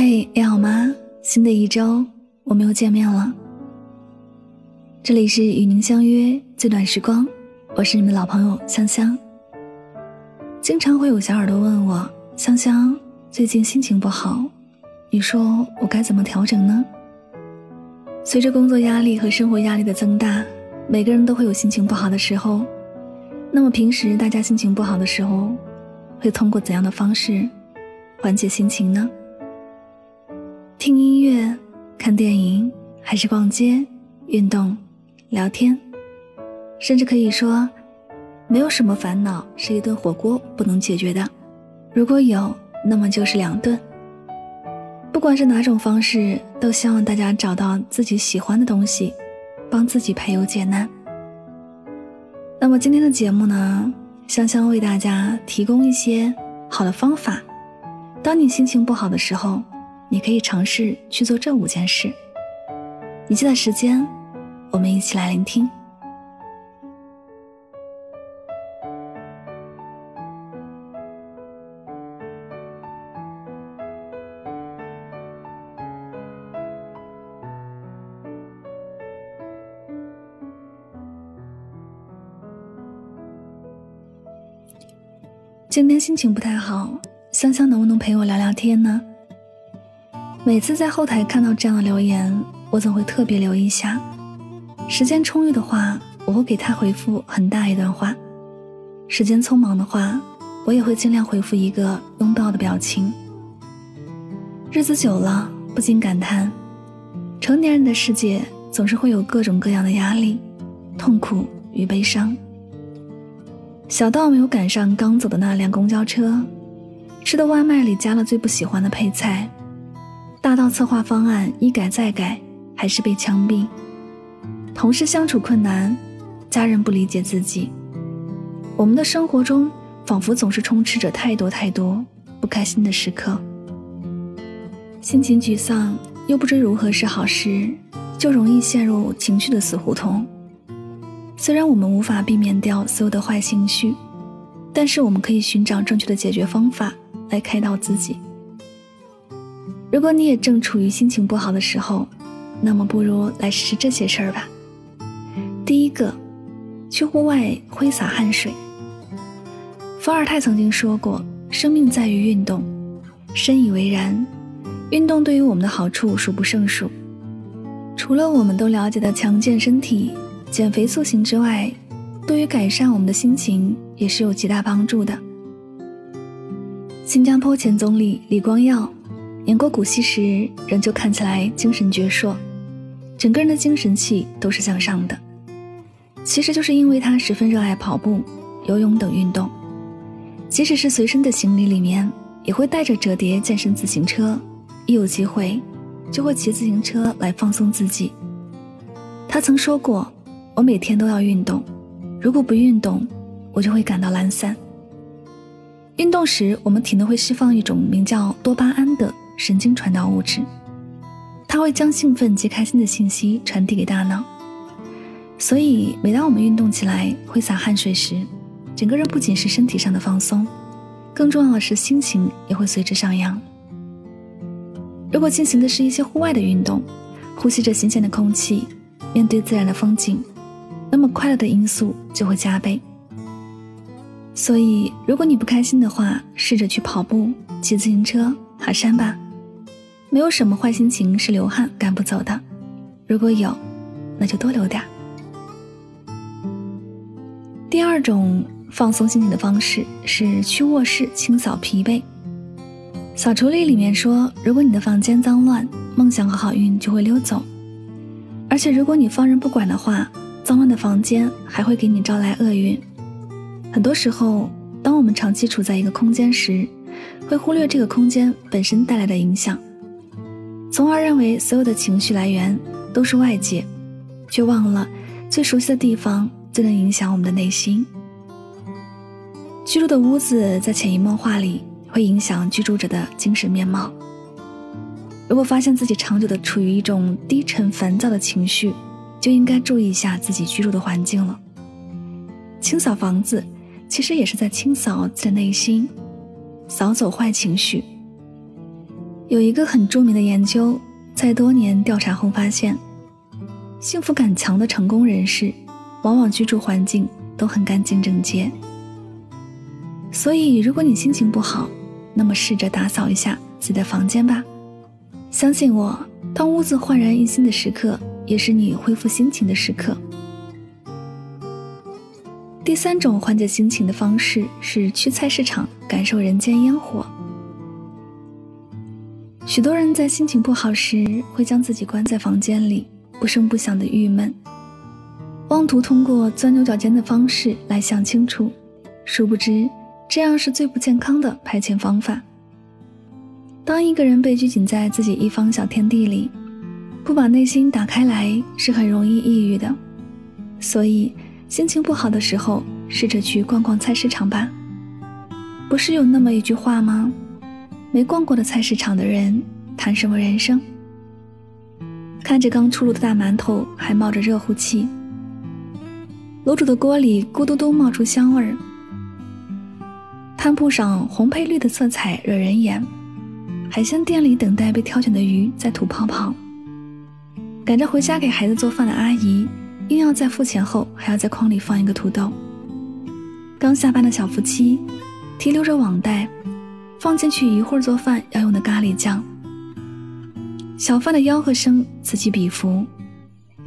嘿，你好吗？新的一周，我们又见面了。这里是与您相约最短时光，我是你们老朋友香香。经常会有小耳朵问我，香香最近心情不好，你说我该怎么调整呢？随着工作压力和生活压力的增大，每个人都会有心情不好的时候。那么平时大家心情不好的时候，会通过怎样的方式缓解心情呢？听音乐、看电影，还是逛街、运动、聊天，甚至可以说，没有什么烦恼是一顿火锅不能解决的。如果有，那么就是两顿。不管是哪种方式，都希望大家找到自己喜欢的东西，帮自己排忧解难。那么今天的节目呢，香香为大家提供一些好的方法。当你心情不好的时候。你可以尝试去做这五件事。你记得时间，我们一起来聆听。今天心情不太好，香香能不能陪我聊聊天呢？每次在后台看到这样的留言，我总会特别留意一下。时间充裕的话，我会给他回复很大一段话；时间匆忙的话，我也会尽量回复一个拥抱的表情。日子久了，不禁感叹：成年人的世界总是会有各种各样的压力、痛苦与悲伤。小到没有赶上刚走的那辆公交车，吃的外卖里加了最不喜欢的配菜。大到策划方案一改再改，还是被枪毙；同事相处困难，家人不理解自己。我们的生活中仿佛总是充斥着太多太多不开心的时刻，心情沮丧又不知如何是好时，就容易陷入情绪的死胡同。虽然我们无法避免掉所有的坏情绪，但是我们可以寻找正确的解决方法来开导自己。如果你也正处于心情不好的时候，那么不如来试试这些事儿吧。第一个，去户外挥洒汗水。伏尔泰曾经说过：“生命在于运动。”深以为然。运动对于我们的好处数不胜数。除了我们都了解的强健身体、减肥塑形之外，对于改善我们的心情也是有极大帮助的。新加坡前总理李光耀。演过古稀时，仍旧看起来精神矍铄，整个人的精神气都是向上的。其实就是因为他十分热爱跑步、游泳等运动，即使是随身的行李里面，也会带着折叠健身自行车，一有机会就会骑自行车来放松自己。他曾说过：“我每天都要运动，如果不运动，我就会感到懒散。”运动时，我们体内会释放一种名叫多巴胺的。神经传导物质，它会将兴奋及开心的信息传递给大脑。所以，每当我们运动起来、挥洒汗水时，整个人不仅是身体上的放松，更重要的是心情也会随之上扬。如果进行的是一些户外的运动，呼吸着新鲜的空气，面对自然的风景，那么快乐的因素就会加倍。所以，如果你不开心的话，试着去跑步、骑自行车、爬山吧。没有什么坏心情是流汗赶不走的，如果有，那就多流点第二种放松心情的方式是去卧室清扫疲惫。扫除力里面说，如果你的房间脏乱，梦想和好运就会溜走。而且如果你放任不管的话，脏乱的房间还会给你招来厄运。很多时候，当我们长期处在一个空间时，会忽略这个空间本身带来的影响。从而认为所有的情绪来源都是外界，却忘了最熟悉的地方最能影响我们的内心。居住的屋子在潜移默化里会影响居住者的精神面貌。如果发现自己长久的处于一种低沉烦躁的情绪，就应该注意一下自己居住的环境了。清扫房子，其实也是在清扫自己的内心，扫走坏情绪。有一个很著名的研究，在多年调查后发现，幸福感强的成功人士，往往居住环境都很干净整洁。所以，如果你心情不好，那么试着打扫一下自己的房间吧。相信我，当屋子焕然一新的时刻，也是你恢复心情的时刻。第三种缓解心情的方式是去菜市场感受人间烟火。许多人在心情不好时，会将自己关在房间里，不声不响的郁闷，妄图通过钻牛角尖的方式来想清楚，殊不知这样是最不健康的排遣方法。当一个人被拘谨在自己一方小天地里，不把内心打开来，是很容易抑郁的。所以，心情不好的时候，试着去逛逛菜市场吧。不是有那么一句话吗？没逛过的菜市场的人，谈什么人生？看着刚出炉的大馒头，还冒着热乎气，卤煮的锅里咕嘟嘟冒出香味儿。摊铺上红配绿的色彩惹人眼，海鲜店里等待被挑选的鱼在吐泡泡。赶着回家给孩子做饭的阿姨，硬要在付钱后还要在筐里放一个土豆。刚下班的小夫妻，提溜着网袋。放进去一会儿做饭要用的咖喱酱，小贩的吆喝声此起彼伏，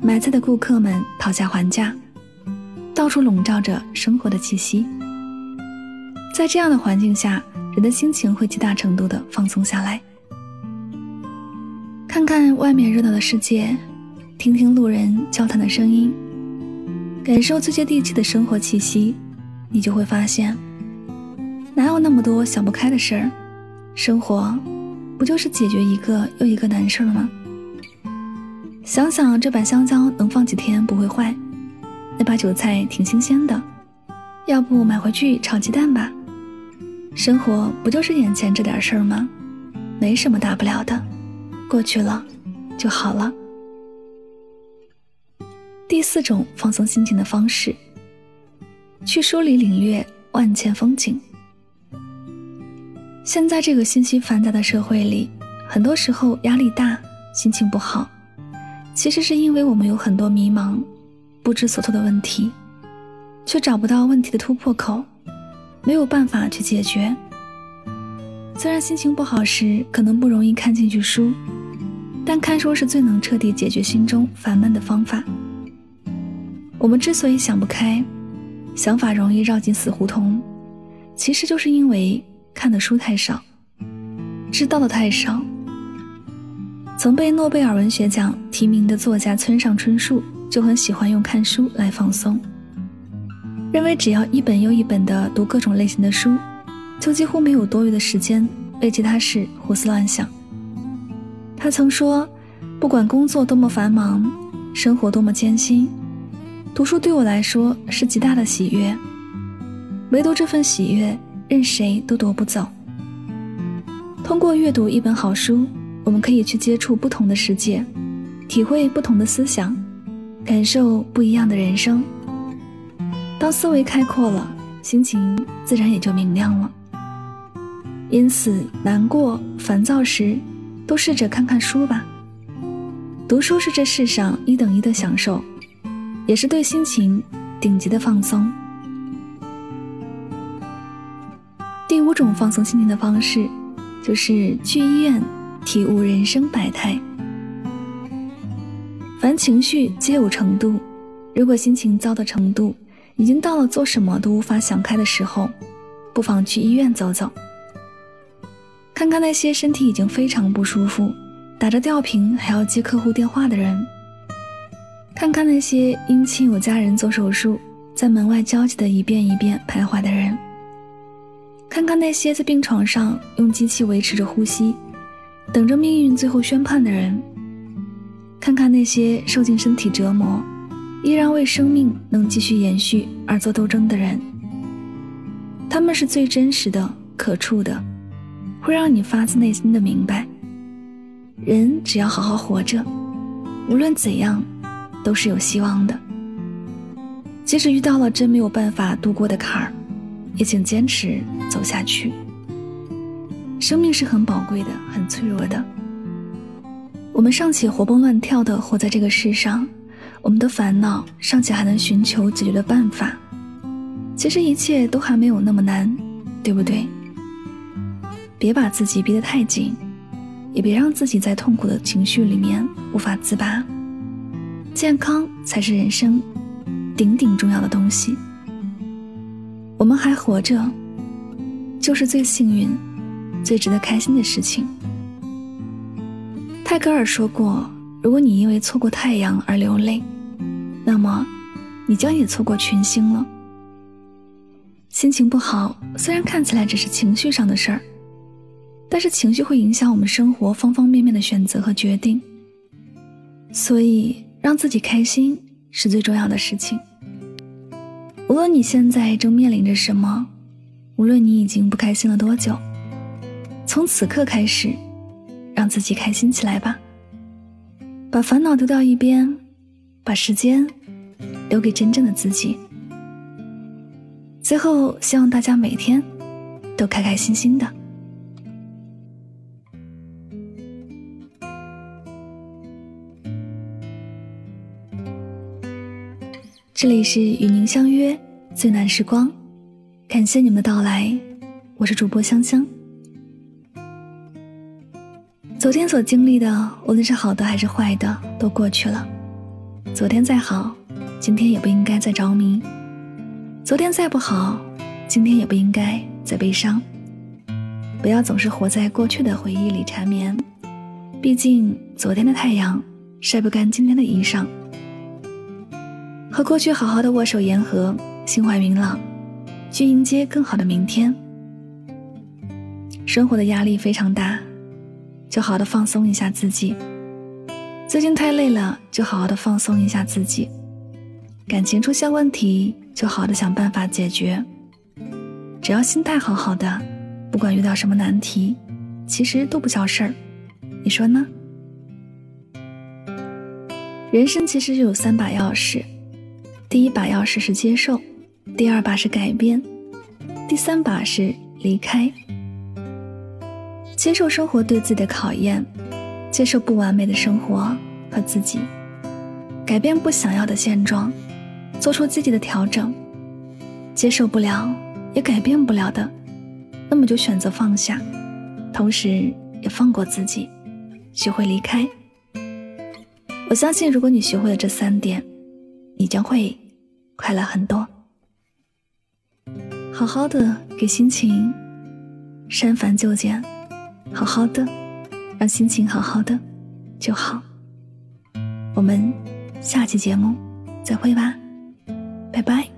买菜的顾客们讨价还价，到处笼罩着生活的气息。在这样的环境下，人的心情会极大程度的放松下来。看看外面热闹的世界，听听路人交谈的声音，感受最接地气的生活气息，你就会发现。哪有那么多想不开的事儿？生活不就是解决一个又一个难事儿吗？想想这把香蕉能放几天不会坏，那把韭菜挺新鲜的，要不买回去炒鸡蛋吧？生活不就是眼前这点事儿吗？没什么大不了的，过去了就好了。第四种放松心情的方式，去书里领略万千风景。现在这个信息繁杂的社会里，很多时候压力大、心情不好，其实是因为我们有很多迷茫、不知所措的问题，却找不到问题的突破口，没有办法去解决。虽然心情不好时可能不容易看进去书，但看书是最能彻底解决心中烦闷的方法。我们之所以想不开，想法容易绕进死胡同，其实就是因为。看的书太少，知道的太少。曾被诺贝尔文学奖提名的作家村上春树就很喜欢用看书来放松，认为只要一本又一本的读各种类型的书，就几乎没有多余的时间为其他事胡思乱想。他曾说：“不管工作多么繁忙，生活多么艰辛，读书对我来说是极大的喜悦，唯独这份喜悦。”任谁都夺不走。通过阅读一本好书，我们可以去接触不同的世界，体会不同的思想，感受不一样的人生。当思维开阔了，心情自然也就明亮了。因此，难过、烦躁时，都试着看看书吧。读书是这世上一等一的享受，也是对心情顶级的放松。第五种放松心情的方式，就是去医院体悟人生百态。凡情绪皆有程度，如果心情糟的程度已经到了做什么都无法想开的时候，不妨去医院走走，看看那些身体已经非常不舒服，打着吊瓶还要接客户电话的人，看看那些因亲友家人做手术，在门外焦急的一遍一遍徘徊的人。看看那些在病床上用机器维持着呼吸，等着命运最后宣判的人；看看那些受尽身体折磨，依然为生命能继续延续而做斗争的人。他们是最真实的、可触的，会让你发自内心的明白：人只要好好活着，无论怎样，都是有希望的。即使遇到了真没有办法度过的坎儿。也请坚持走下去。生命是很宝贵的，很脆弱的。我们尚且活蹦乱跳的活在这个世上，我们的烦恼尚且还能寻求解决的办法。其实一切都还没有那么难，对不对？别把自己逼得太紧，也别让自己在痛苦的情绪里面无法自拔。健康才是人生顶顶重要的东西。我们还活着，就是最幸运、最值得开心的事情。泰戈尔说过：“如果你因为错过太阳而流泪，那么你将也错过群星了。”心情不好，虽然看起来只是情绪上的事儿。但是情绪会影响我们生活方方面面的选择和决定，所以让自己开心是最重要的事情。无论你现在正面临着什么，无论你已经不开心了多久，从此刻开始，让自己开心起来吧。把烦恼丢到一边，把时间留给真正的自己。最后，希望大家每天都开开心心的。这里是与您相约最暖时光，感谢你们的到来，我是主播香香。昨天所经历的，无论是好的还是坏的，都过去了。昨天再好，今天也不应该再着迷；昨天再不好，今天也不应该再悲伤。不要总是活在过去的回忆里缠绵，毕竟昨天的太阳晒不干今天的衣裳。和过去好好的握手言和，心怀明朗，去迎接更好的明天。生活的压力非常大，就好的放松一下自己。最近太累了，就好好的放松一下自己。感情出现问题，就好的想办法解决。只要心态好好的，不管遇到什么难题，其实都不叫事儿。你说呢？人生其实就有三把钥匙。第一把钥匙是接受，第二把是改变，第三把是离开。接受生活对自己的考验，接受不完美的生活和自己，改变不想要的现状，做出积极的调整。接受不了也改变不了的，那么就选择放下，同时也放过自己，学会离开。我相信，如果你学会了这三点。你将会快乐很多。好好的给心情删繁就简，好好的让心情好好的就好。我们下期节目再会吧，拜拜。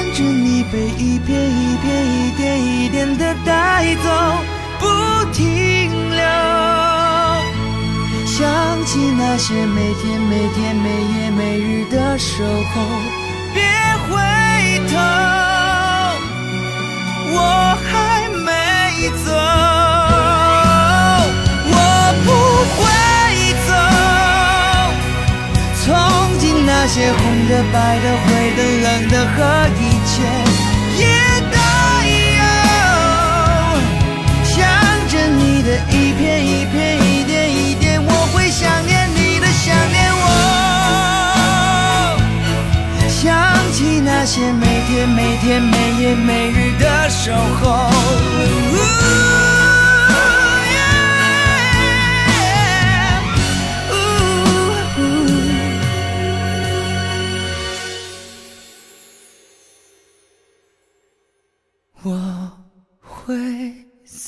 着你被一片一片、一点一点的带走，不停留。想起那些每天每天每夜每日的守候，别回头，我还没走，我不会走。从今那些红的、白的、灰的、冷的和一也带有想着你的一片一片一点一点我会想念你的想念我。想起那些每天每天每夜每日的守候。